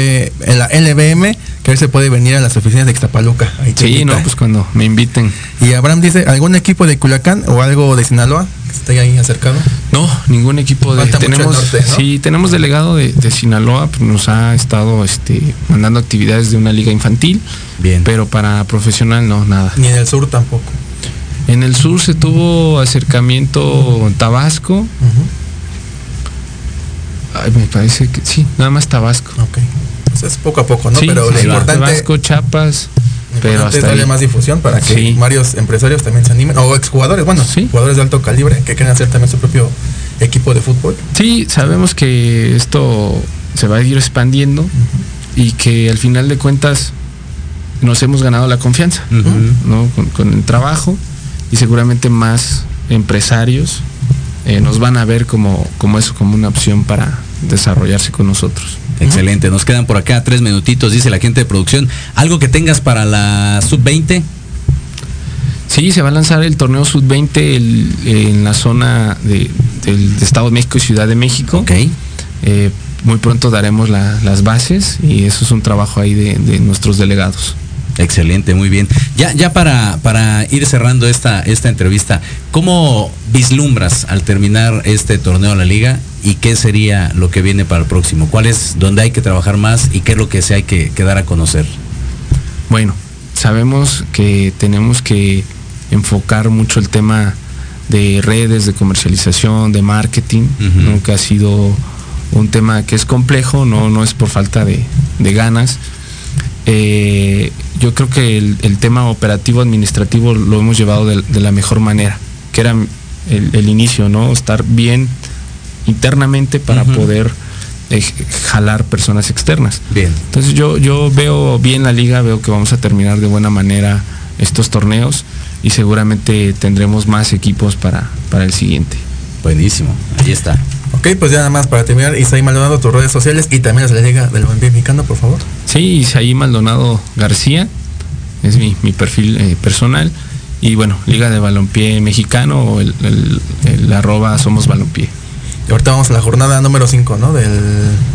en la LBM, que él se puede venir a las oficinas de Ixtapaluca. Ahí Sí, invita. no, pues cuando me inviten. Y Abraham dice, ¿algún equipo de Culiacán o algo de Sinaloa que esté ahí acercado? No, ningún equipo de Falta tenemos norte, ¿no? sí, tenemos delegado de, de Sinaloa, pues, nos ha estado este mandando actividades de una liga infantil, Bien. pero para profesional no, nada. Ni en el sur tampoco. En el sur se tuvo acercamiento en Tabasco. Ay, me parece que sí, nada más Tabasco. Ok. Pues es poco a poco, ¿no? Sí, pero lo importante, Tabasco, Chiapas, lo pero hasta darle ahí. más difusión para que Sí. varios empresarios también se animen. O exjugadores, bueno, Sí. jugadores de alto calibre que quieran hacer también su propio equipo de fútbol. Sí, sabemos que esto se va a ir expandiendo y que al final de cuentas nos hemos ganado la confianza. ¿no? Con, con el trabajo y seguramente más empresarios eh, nos van a ver como, como eso, como una opción para desarrollarse con nosotros. Excelente. Nos quedan por acá tres minutitos, dice la gente de producción. ¿Algo que tengas para la sub-20? Sí, se va a lanzar el torneo sub-20 el- en la zona de- del Estado de México y Ciudad de México. Ok. Eh, muy pronto daremos la- las bases y eso es un trabajo ahí de, de nuestros delegados. Excelente, muy bien. Ya, ya para, para ir cerrando esta, esta entrevista, ¿cómo vislumbras al terminar este torneo de la liga y qué sería lo que viene para el próximo? ¿Cuál es donde hay que trabajar más y qué es lo que se hay que, que dar a conocer? Bueno, sabemos que tenemos que enfocar mucho el tema de redes, de comercialización, de marketing. ¿no? que ha sido un tema que es complejo, no, no es por falta de, de ganas. Eh, yo creo que el, el tema operativo administrativo lo hemos llevado de, de la mejor manera, que era el, el inicio, ¿no? Estar bien internamente para poder eh, jalar personas externas. Bien. Entonces yo, yo veo bien la liga, veo que vamos a terminar de buena manera estos torneos y seguramente tendremos más equipos para, para el siguiente. Buenísimo. Ahí está. Ok, pues ya nada más para terminar, Isaí Maldonado, tus redes sociales y también la Liga del Balompié Mexicano, por favor. Sí, Isaí Maldonado García, es mi, mi perfil eh, personal. Y bueno, Liga de Balompié Mexicano o el, el- el arroba Somos Balompié. Y ahorita vamos a la jornada número 5, ¿no? Del,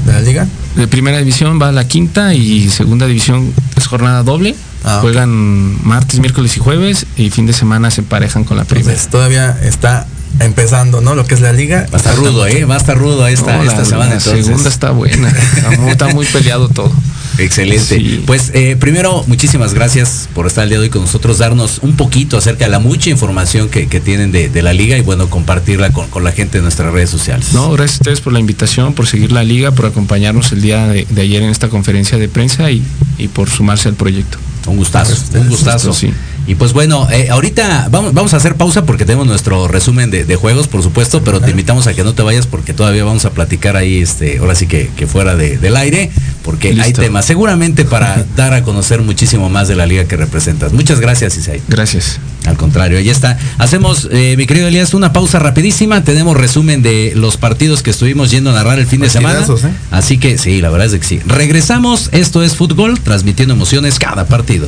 de la liga. De primera división va a la quinta y segunda división es jornada doble. Ah. Juegan martes, miércoles y jueves y fin de semana se emparejan con la primera. Entonces todavía está empezando, ¿no? Lo que es la liga. Va a estar rudo, ¿eh? Va a estar rudo esta, No, esta la, semana. la entonces. segunda está buena. Está muy, está muy peleado todo. Excelente. Sí. Pues eh, primero, muchísimas gracias por estar el día de hoy con nosotros, darnos un poquito acerca de la mucha información que, que tienen de, de la liga y bueno, compartirla con, con la gente de nuestras redes sociales. No, gracias a ustedes por la invitación, por seguir la liga, por acompañarnos el día de, de ayer en esta conferencia de prensa y, y por sumarse al proyecto. Un gustazo, Gracias un gustazo. Sí. Y pues bueno, eh, ahorita vamos, vamos a hacer pausa porque tenemos nuestro resumen de, de juegos, por supuesto, pero te invitamos a que no te vayas porque todavía vamos a platicar ahí, este, ahora sí que, que fuera de- del aire, porque hay temas seguramente para dar a conocer muchísimo más de la liga que representas. Muchas gracias, Isai. Gracias. Al contrario, ahí está. Hacemos, eh, mi querido Elías, una pausa rapidísima. Tenemos resumen de los partidos que estuvimos yendo a narrar el fin de semana. ¿eh? Así que sí, la verdad es que sí. Regresamos. Esto es fútbol, transmitiendo emociones cada partido.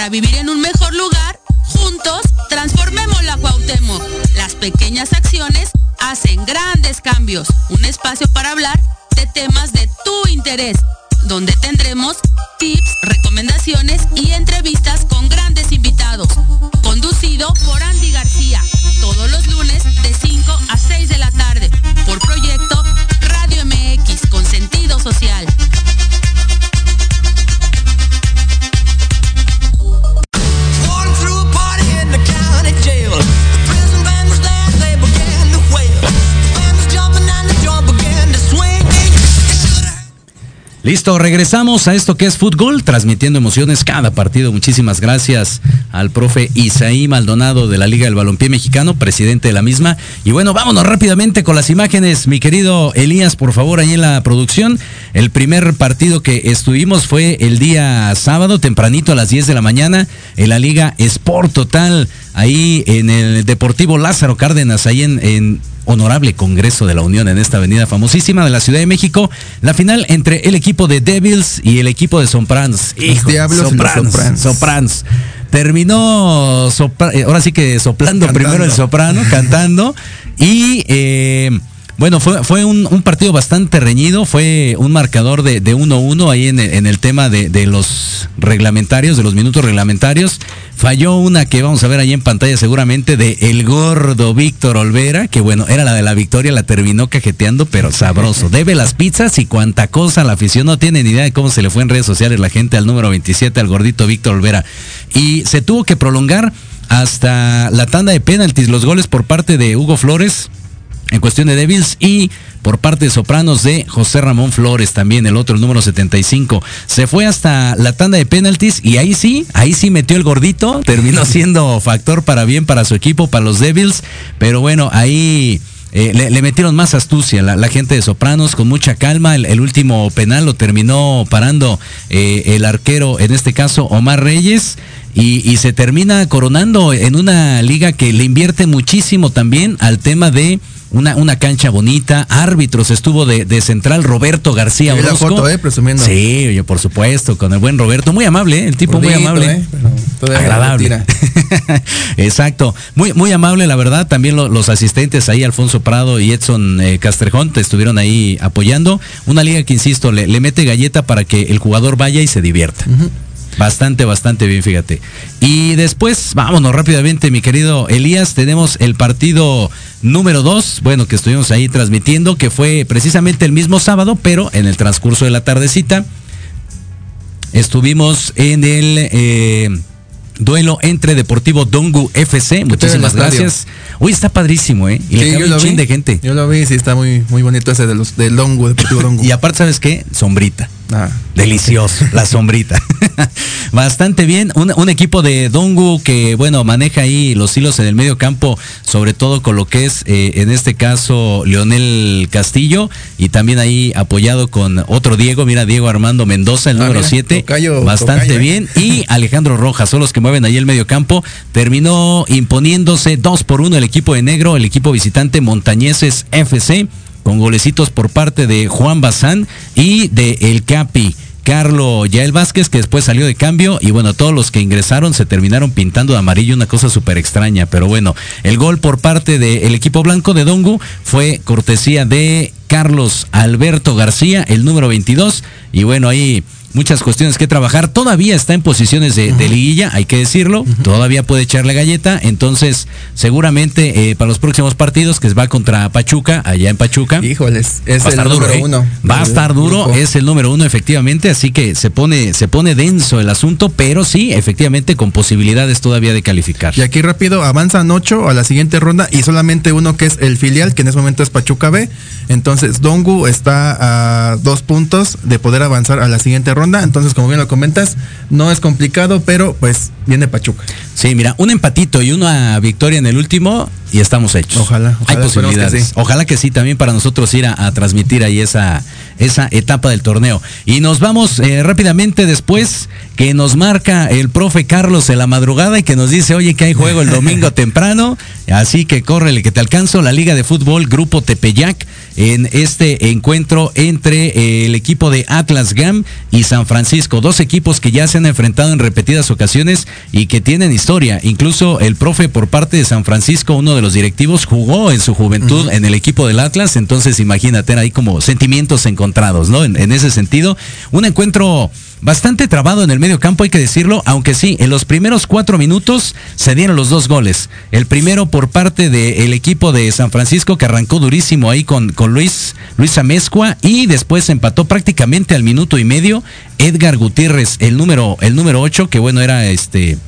Para vivir en un mejor lugar, juntos transformemos la Cuauhtémoc. Las pequeñas acciones hacen grandes cambios. Un espacio para hablar de temas de tu interés, donde tendremos tips, recomendaciones y entrevistas con grandes invitados. Conducido por Andy García, Listo, regresamos a esto que es fútbol, transmitiendo emociones cada partido. Muchísimas gracias al profe Isaí Maldonado de la Liga del Balompié Mexicano, presidente de la misma. Y bueno, vámonos rápidamente con las imágenes. Mi querido Elías, por favor, ahí en la producción. El primer partido que estuvimos fue el día sábado, tempranito a las 10 de la mañana, en la Liga Sport Total, ahí en el Deportivo Lázaro Cárdenas, ahí en, en honorable Congreso de la Unión en esta avenida famosísima de la Ciudad de México. La final entre el equipo de Devils y el equipo de Soprans. Los Diablos los Soprans. Soprans. Terminó, sopra- eh, ahora sí que soplando Cantando. primero el soprano, cantando. Y eh, bueno, fue, fue un, un partido bastante reñido, fue un marcador de de 1-1 ahí en el, en el tema de, de los reglamentarios, de los minutos reglamentarios. Falló una que vamos a ver ahí en pantalla seguramente de el gordo Víctor Olvera, que bueno, era la de la victoria, la terminó cajeteando, pero sabroso. Debe las pizzas y cuanta cosa la afición no tiene ni idea de cómo se le fue en redes sociales la gente al número 27, al gordito Víctor Olvera. Y se tuvo que prolongar hasta la tanda de penaltis, los goles por parte de Hugo Flores en cuestión de Devils y por parte de Sopranos de José Ramón Flores también, el otro, número 75. Se fue hasta la tanda de penaltis y ahí sí, ahí sí metió el gordito, terminó siendo factor para bien para su equipo, para los Devils, pero bueno, ahí... eh, le, metieron más astucia la, gente de Sopranos con mucha calma. El, el último penal lo terminó parando eh, el arquero, en este caso Omar Reyes, y, y se termina coronando en una liga que le invierte muchísimo también al tema de una, una cancha bonita, árbitros, estuvo de, de central Roberto García la Orozco. foto, eh, presumiendo. Sí, oye, por supuesto, con el buen Roberto, muy amable, ¿eh? el tipo muy amable. eh, pero agradable. Exacto, muy, muy amable, la verdad. También lo- los asistentes ahí, Alfonso Prado y Edson Castrejón, te estuvieron ahí apoyando. Una liga que, insisto, le, le mete galleta para que el jugador vaya y se divierta. Bastante, bastante bien, fíjate. Y después, vámonos rápidamente, mi querido Elías, tenemos el partido número 2, bueno, que estuvimos ahí transmitiendo, que fue precisamente el mismo sábado, pero en el transcurso de la tardecita. Estuvimos en el eh, duelo entre Deportivo Dongu FC. Muchísimas gracias. Uy, está padrísimo, ¿eh? Y le cabe un chin vi. de gente. Yo lo vi, sí, está muy, muy bonito ese de los, del Dongu, Deportivo Dongu. Y aparte, ¿sabes qué? Sombrita. Ah. Delicioso, la sombrita. Bastante bien. Un, un equipo de Dongu que, bueno, maneja ahí los hilos en el medio campo, sobre todo con lo que es, eh, en este caso, Leonel Castillo, y también ahí apoyado con otro Diego, mira, Diego Armando Mendoza, el Ah, número mira, 7. tocayo, Bastante tocayo, ¿eh? bien. Y Alejandro Rojas, son los que mueven ahí el medio campo. Terminó imponiéndose 2 por 1 el equipo de negro, el equipo visitante Montañeses FC con golecitos por parte de Juan Bazán y de El Capi. Carlo Yael Vázquez, que después salió de cambio, y bueno, todos los que ingresaron se terminaron pintando de amarillo, una cosa súper extraña, pero bueno, el gol por parte del equipo blanco de Dongu fue cortesía de Carlos Alberto García, el número 22, y bueno, ahí muchas cuestiones que trabajar. Todavía está en posiciones de, de liguilla, hay que decirlo. Todavía puede echarle galleta. Entonces, seguramente eh, para los próximos partidos, que va contra Pachuca, allá en Pachuca. Híjoles, es va a el estar duro, número ¿eh? uno. Va a estar duro, grupo. es el número uno efectivamente, así que se pone, se pone denso el asunto, pero sí, efectivamente, con posibilidades todavía de calificar. Y aquí rápido avanzan ocho a la siguiente ronda y solamente uno que es el filial, que en ese momento es Pachuca B. Entonces Dongu está a dos puntos de poder avanzar a la siguiente ronda. Entonces, como bien lo comentas, no es complicado, pero pues viene Pachuca. Sí, mira, un empatito y una victoria en el último y estamos hechos. Ojalá, Hay ojalá, que posibilidades. sí. Ojalá que sí, también para nosotros ir a, a transmitir ahí esa, esa etapa del torneo. Y nos vamos eh, rápidamente después que nos marca el profe Carlos en la madrugada y que nos dice, oye, que hay juego el domingo temprano. Así que córrele que te alcanzo. La Liga de Fútbol Grupo Tepeyac en este encuentro entre eh, el equipo de Atlas GAM y San Francisco. Dos equipos que ya se han enfrentado en repetidas ocasiones y que tienen historia. Incluso el profe por parte de San Francisco, uno de los directivos, jugó en su juventud en el equipo del Atlas. Entonces imagínate, ahí como sentimientos encontrados, ¿no? En, ese sentido, un encuentro bastante trabado en el medio campo, hay que decirlo, aunque sí, en los primeros cuatro minutos se dieron los dos goles. El primero por parte del equipo de San Francisco que arrancó durísimo ahí con, con Luis, Luis Amezcua y después empató prácticamente al minuto y medio Edgar Gutiérrez, el número, el número 8, que bueno, era este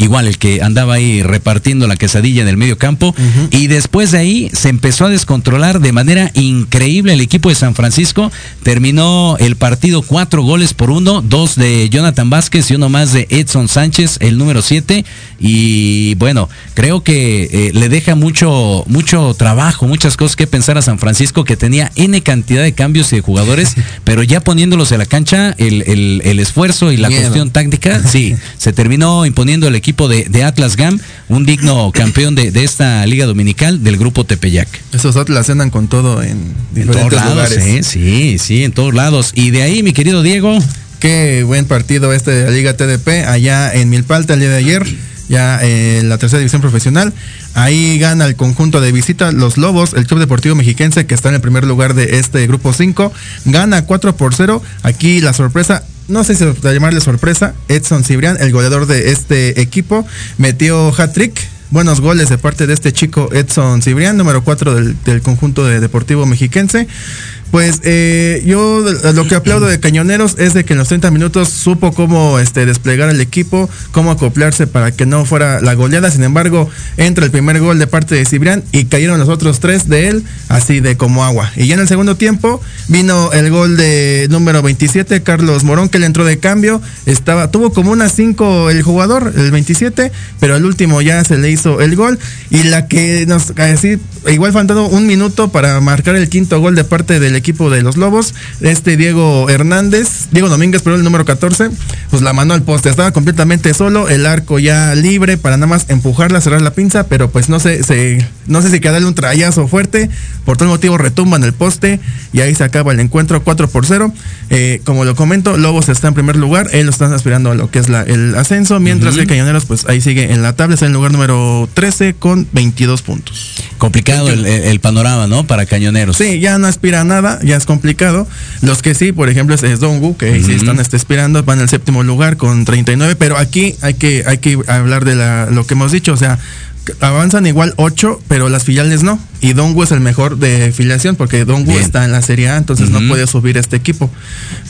igual el que andaba ahí repartiendo la quesadilla en el medio campo. Y después de ahí se empezó a descontrolar de manera increíble el equipo de San Francisco. Terminó el partido cuatro goles por uno dos de Jonathan Vázquez y uno más de Edson Sánchez el número siete. Y bueno creo que eh, le deja mucho mucho trabajo muchas cosas que pensar a San Francisco que tenía n cantidad de cambios y de jugadores pero ya poniéndolos en la cancha el, el- el esfuerzo y la Miedo. cuestión táctica, sí, se terminó imponiendo el equipo de, de Atlas GAM, un digno campeón de, de esta liga dominical del grupo Tepeyac. Esos Atlas andan con todo en En todos lados, lugares. ¿eh? sí, sí, en todos lados. Y de ahí, mi querido Diego, Qué buen partido este de la Liga TDP allá en Milpalta el día de ayer, ya en la tercera división profesional. Ahí gana el conjunto de visita los Lobos, el Club Deportivo Mexiquense que está en el primer lugar de este grupo 5, gana 4 por 0. Aquí la sorpresa, no sé si llamarle sorpresa, Edson Cibrián, el goleador de este equipo, metió hat-trick. Buenos goles de parte de este chico Edson Cibrián, número 4 del, del conjunto de Deportivo Mexiquense. Pues eh, yo de- lo que aplaudo de Cañoneros es de que en los 30 minutos supo cómo este, desplegar el equipo, cómo acoplarse para que no fuera la goleada. Sin embargo, entra el primer gol de parte de Cibrián y cayeron los otros tres de él, así de como agua. Y ya en el segundo tiempo vino el gol de número 27, Carlos Morón, que le entró de cambio. Estaba, tuvo como unas 5 el jugador, el 27, pero al último ya se le hizo el gol. Y la que nos, así, igual faltando un minuto para marcar el quinto gol de parte del equipo de los Lobos, este Diego Hernández, Diego Domínguez, pero el número 14, pues la mandó al poste, estaba completamente solo, el arco ya libre para nada más empujarla, cerrar la pinza, pero pues no se, se no sé si quedarle un trayazo fuerte, por tal motivo retumba en el poste y ahí se acaba el encuentro 4 por 0. Eh, como lo comento, Lobos está en primer lugar, él lo están aspirando a lo que es la- el ascenso, mientras que Cañoneros pues ahí sigue en la tabla, está en el lugar número 13 con 22 puntos. Complicado el, panorama, ¿no? Para cañoneros. Sí, ya no aspira a nada, ya es complicado. Los que sí, por ejemplo, es, es Dongwu, que sí están este, aspirando, van al séptimo lugar con 39, pero aquí hay que, hay que hablar de la, lo que hemos dicho, o sea, avanzan igual 8, pero las filiales no. Y Dongwu es el mejor de filiación, porque Dongwu Bien. está en la Serie A, entonces no puede subir este equipo.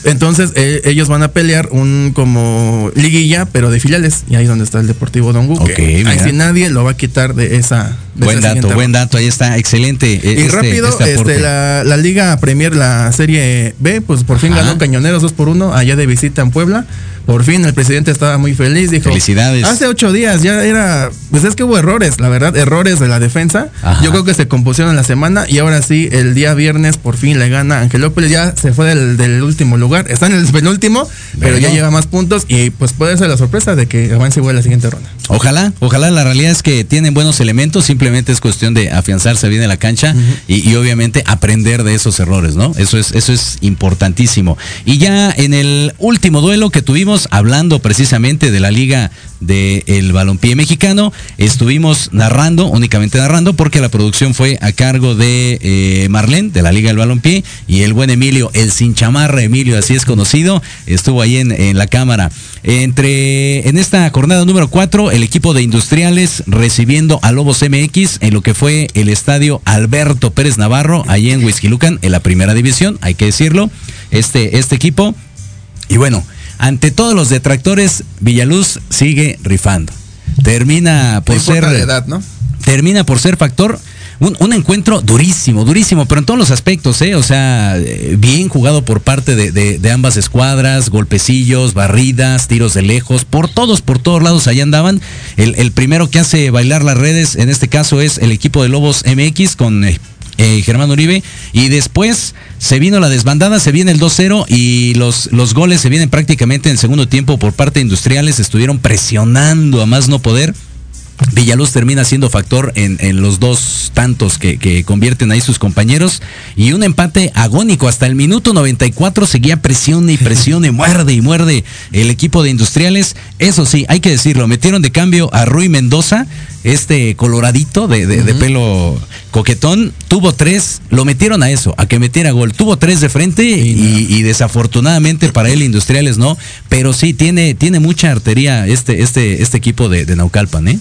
Entonces eh, ellos van a pelear un como liguilla, pero de filiales, y ahí es donde está el Deportivo Dongwu, Ok, que ahí sí nadie lo va a quitar de esa... de Buen esa dato, siguiente buen dato, ahí está, excelente. eh, y este- rápido, este este, la, la Liga Premier, la Serie B, pues por fin Ajá. ganó Cañoneros 2 por 1 allá de visita en Puebla. Por fin el presidente estaba muy feliz, dijo. Felicidades. Hace ocho días ya era, pues es que hubo errores, la verdad, errores de la defensa. Ajá. Yo creo que se compusieron en la semana y ahora sí, el día viernes por fin le gana Angelópolis, ya se fue del, del último lugar, está en el penúltimo, pero ya lleva más puntos y pues puede ser la sorpresa de que avance igual a la siguiente ronda. Ojalá, ojalá la realidad es que tienen buenos elementos, simplemente es cuestión de afianzarse bien en la cancha y, y obviamente aprender de esos errores, ¿no? Eso es, eso es importantísimo. Y ya en el último duelo que tuvimos, hablando precisamente de la liga del balompié mexicano, estuvimos narrando, únicamente narrando, porque la producción fue a cargo de eh, Marlene, de la liga del balompié, y el buen Emilio, el sin chamarra Emilio, así es conocido, estuvo ahí en, en la cámara. Entre, en esta jornada número 4, el equipo de industriales recibiendo a Lobos MX en lo que fue el estadio Alberto Pérez Navarro, ahí en Huizquilucan, en la primera división, hay que decirlo, este, este equipo. Y bueno, ante todos los detractores, Villaluz sigue rifando. Termina por No ser la edad, ¿no? termina por ser factor. Un, un encuentro durísimo, durísimo, pero en todos los aspectos, ¿eh? O sea, eh, bien jugado por parte de, de- de ambas escuadras, golpecillos, barridas, tiros de lejos, por todos, por todos lados allá andaban. El, el primero que hace bailar las redes, en este caso, es el equipo de Lobos MX con eh, Germán Uribe. Y después se vino la desbandada, se viene el 2-0 y los, los goles se vienen prácticamente en segundo tiempo por parte de Industriales. Estuvieron presionando a más no poder. Villaluz termina siendo factor en, en los dos tantos que, que convierten ahí sus compañeros y un empate agónico hasta el minuto 94 seguía presión y presión y muerde y muerde el equipo de industriales. Eso sí, hay que decirlo, metieron de cambio a Rui Mendoza, este coloradito de, de- de pelo coquetón, tuvo tres, lo metieron a eso, a que metiera gol, tuvo tres de frente y, y desafortunadamente para él industriales no, pero sí tiene, tiene mucha artería este, este, este equipo de, de Naucalpan, ¿eh?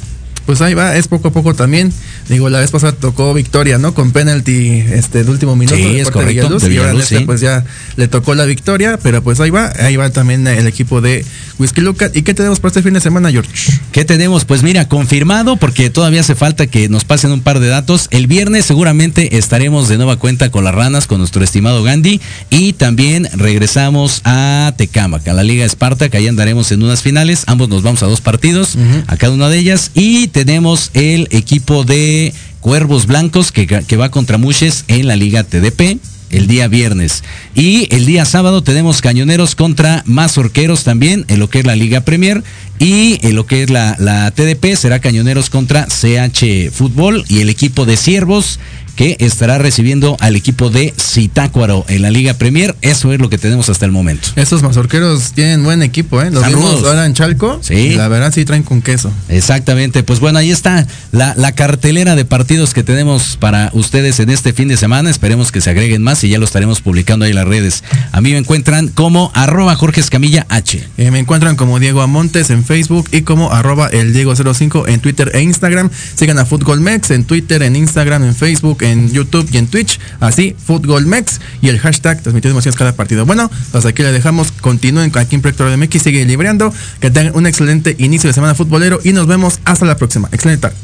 Pues ahí va, es poco a poco también. Digo, la vez pasada tocó victoria, ¿no? Con penalti este de último minuto Sí, de es de correcto, Villaluz, de y ahora en Villaluz, este, pues ya le tocó la victoria, pero pues ahí va, ahí va también el equipo de Whisky Luca. ¿Y qué tenemos para este fin de semana, George? ¿Qué tenemos? Pues mira, confirmado, porque todavía hace falta que nos pasen un par de datos. El viernes seguramente estaremos de nueva cuenta con las ranas, con nuestro estimado Gandhi. Y también regresamos a Tecámac, a la Liga Esparta, que ahí andaremos en unas finales. Ambos nos vamos a dos partidos, a cada una de ellas. Y tenemos el equipo de Cuervos Blancos, que, va contra Muches en la Liga TDP el día viernes. Y el día sábado tenemos cañoneros contra mazorqueros también en lo que es la Liga Premier. Y en lo que es la, la TDP será cañoneros contra CH Fútbol y el equipo de Ciervos que estará recibiendo al equipo de Zitácuaro en la Liga Premier. Eso es lo que tenemos hasta el momento. Estos mazorqueros tienen buen equipo, ¿eh? Los vimos ahora en Chalco. Sí. La verdad sí traen con queso. Exactamente, pues bueno, ahí está la, la cartelera de partidos que tenemos para ustedes en este fin de semana. Esperemos que se agreguen más y ya lo estaremos publicando ahí en las redes. A mí me encuentran como arroba Jorge Escamilla H. Eh, me encuentran como Diego Amontes en Facebook y como arroba el Diego05 en Twitter e Instagram. Sigan a Fútbol Mex en Twitter, en Instagram, en Facebook, en YouTube y en Twitch. Así, Fútbol Mex y el hashtag transmitiendo emociones cada partido. Bueno, pues aquí le dejamos. Continúen aquí en Proyecto MX. Sigue libreando. Que tengan un excelente inicio de semana futbolero y nos vemos hasta la próxima. Excelente tarde.